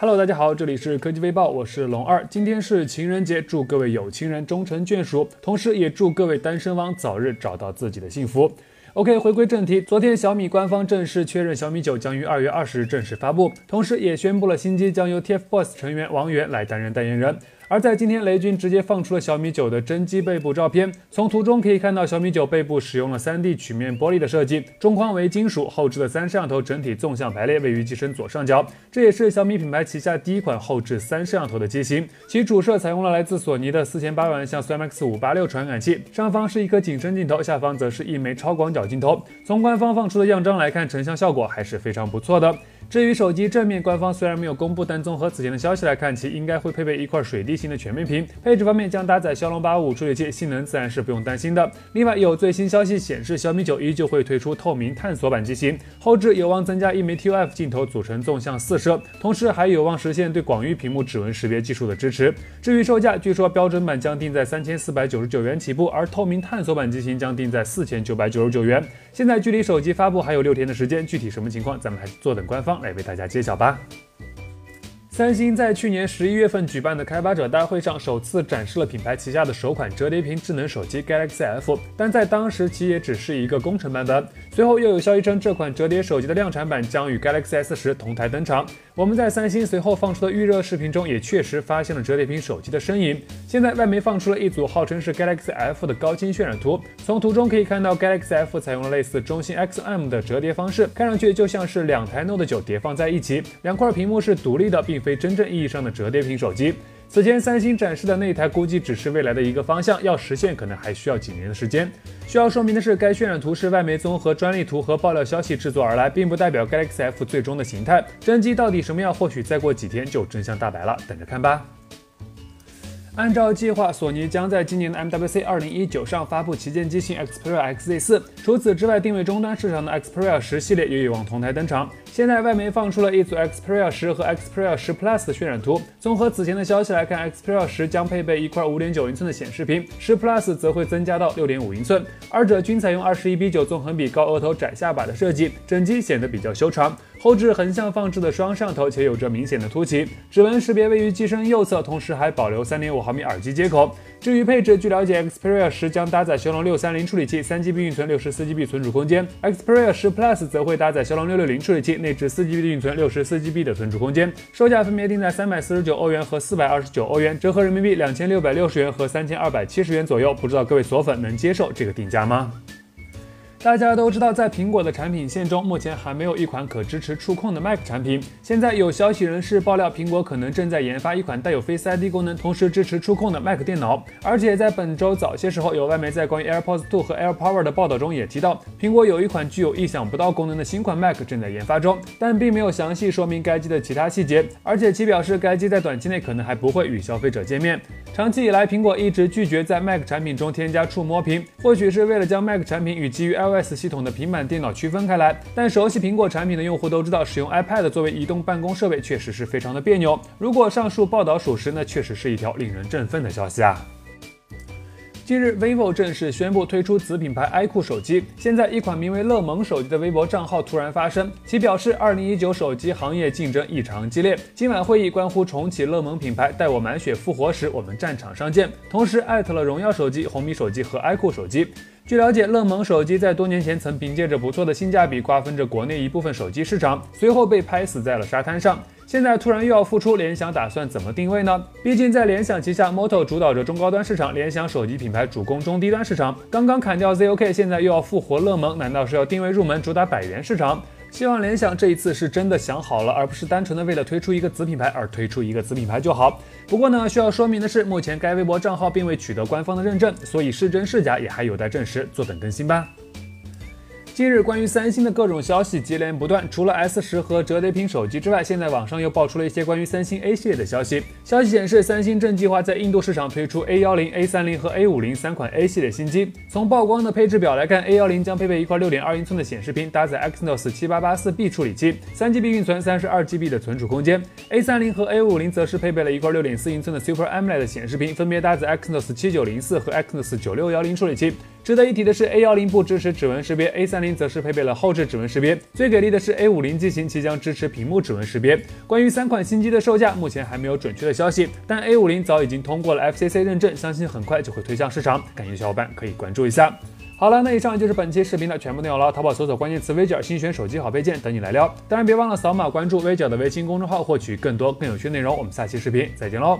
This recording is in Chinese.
Hello，大家好，这里是科技微报，我是龙二。今天是情人节，祝各位有情人终成眷属，同时也祝各位单身汪早日找到自己的幸福。OK，回归正题，昨天小米官方正式确认小米九将于二月二十日正式发布，同时也宣布了新机将由 TFBOYS 成员王源来担任代言人。而在今天，雷军直接放出了小米九的真机背部照片。从图中可以看到，小米九背部使用了 3D 曲面玻璃的设计，中框为金属，后置的三摄像头整体纵向排列，位于机身左上角。这也是小米品牌旗下第一款后置三摄像头的机型。其主摄采用了来自索尼的4800万像素 IMX586 传感器，上方是一颗景深镜头，下方则是一枚超广角镜头。从官方放出的样张来看，成像效果还是非常不错的。至于手机正面，官方虽然没有公布，但综合此前的消息来看，其应该会配备一块水滴型的全面屏。配置方面将搭载骁龙八五五处理器，性能自然是不用担心的。另外有最新消息显示，小米九依旧会推出透明探索版机型，后置有望增加一枚 ToF 镜头组成纵向四摄，同时还有望实现对广域屏幕指纹识别技术的支持。至于售价，据说标准版将定在三千四百九十九元起步，而透明探索版机型将定在四千九百九十九元。现在距离手机发布还有六天的时间，具体什么情况，咱们还坐等官方来为大家揭晓吧。三星在去年十一月份举办的开发者大会上，首次展示了品牌旗下的首款折叠屏智能手机 Galaxy F，但在当时其也只是一个工程版本。随后又有消息称，这款折叠手机的量产版将与 Galaxy S 十同台登场。我们在三星随后放出的预热视频中，也确实发现了折叠屏手机的身影。现在外媒放出了一组号称是 Galaxy F 的高清渲染图，从图中可以看到 Galaxy F 采用了类似中兴 XM 的折叠方式，看上去就像是两台 Note 9叠放在一起，两块屏幕是独立的，并非真正意义上的折叠屏手机。此前三星展示的那台估计只是未来的一个方向，要实现可能还需要几年的时间。需要说明的是，该渲染图是外媒综合专利图和爆料消息制作而来，并不代表 Galaxy F 最终的形态。真机到底什么样，或许再过几天就真相大白了，等着看吧。按照计划，索尼将在今年的 MWC 2019上发布旗舰机型 Xperia XZ4。除此之外，定位终端市场的 Xperia 十系列也有望同台登场。现在外媒放出了一组 Xperia 十和 Xperia 十 Plus 的渲染图。综合此前的消息来看，Xperia 十将配备一块5.9英寸的显示屏，十 Plus 则会增加到6.5英寸，二者均采用21比9纵横比、高额头、窄下巴的设计，整机显得比较修长。后置横向放置的双摄像头且有着明显的凸起，指纹识别位于机身右侧，同时还保留3.5毫米耳机接口。至于配置，据了解，Xperia 十将搭载骁龙六三零处理器，三 GB 运存，六十四 GB 存储空间；Xperia 十 Plus 则会搭载骁龙六六零处理器，内置四 GB 的运存，六十四 GB 的存储空间。售价分别定在三百四十九欧元和四百二十九欧元，折合人民币两千六百六十元和三千二百七十元左右。不知道各位锁粉能接受这个定价吗？大家都知道，在苹果的产品线中，目前还没有一款可支持触控的 Mac 产品。现在有消息人士爆料，苹果可能正在研发一款带有 Face ID 功能，同时支持触控的 Mac 电脑。而且在本周早些时候，有外媒在关于 AirPods 2和 AirPower 的报道中也提到，苹果有一款具有意想不到功能的新款 Mac 正在研发中，但并没有详细说明该机的其他细节。而且其表示，该机在短期内可能还不会与消费者见面。长期以来，苹果一直拒绝在 Mac 产品中添加触摸屏，或许是为了将 Mac 产品与基于 iOS 系统的平板电脑区分开来。但熟悉苹果产品的用户都知道，使用 iPad 作为移动办公设备确实是非常的别扭。如果上述报道属实，那确实是一条令人振奋的消息啊！近日，vivo 正式宣布推出子品牌 iQOO 手机。现在，一款名为乐檬手机的微博账号突然发声，其表示2019手机行业竞争异常激烈，今晚会议关乎重启乐檬品牌，待我满血复活时，我们战场上见。同时艾特了荣耀手机、红米手机和 iQOO 手机。据了解，乐檬手机在多年前曾凭借着不错的性价比瓜分着国内一部分手机市场，随后被拍死在了沙滩上。现在突然又要复出，联想打算怎么定位呢？毕竟在联想旗下，Moto 主导着中高端市场，联想手机品牌主攻中低端市场。刚刚砍掉 ZOK，现在又要复活乐檬，难道是要定位入门，主打百元市场？希望联想这一次是真的想好了，而不是单纯的为了推出一个子品牌而推出一个子品牌就好。不过呢，需要说明的是，目前该微博账号并未取得官方的认证，所以是真是假也还有待证实，坐等更新吧。近日，关于三星的各种消息接连不断。除了 S 十和折叠屏手机之外，现在网上又爆出了一些关于三星 A 系列的消息。消息显示，三星正计划在印度市场推出 A 幺零、A 三零和 A 五零三款 A 系列新机。从曝光的配置表来看，A 幺零将配备一块六点二英寸的显示屏，搭载 Exynos 七八八四 B 处理器，三 GB 运存，三十二 GB 的存储空间。A 三零和 A 五零则是配备了一块六点四英寸的 Super AMOLED 显示屏，分别搭载 Exynos 七九零四和 Exynos 九六幺零处理器。值得一提的是，A 幺零不支持指纹识别，A 三零则是配备了后置指纹识别。最给力的是 A 五零机型即将支持屏幕指纹识别。关于三款新机的售价，目前还没有准确的消息，但 A 五零早已经通过了 FCC 认证，相信很快就会推向市场。感兴趣小伙伴可以关注一下。好了，那以上就是本期视频的全部内容了。淘宝搜索关键词“微角”，新选手机好配件等你来撩。当然别忘了扫码关注微角的微信公众号，获取更多更有趣的内容。我们下期视频再见喽！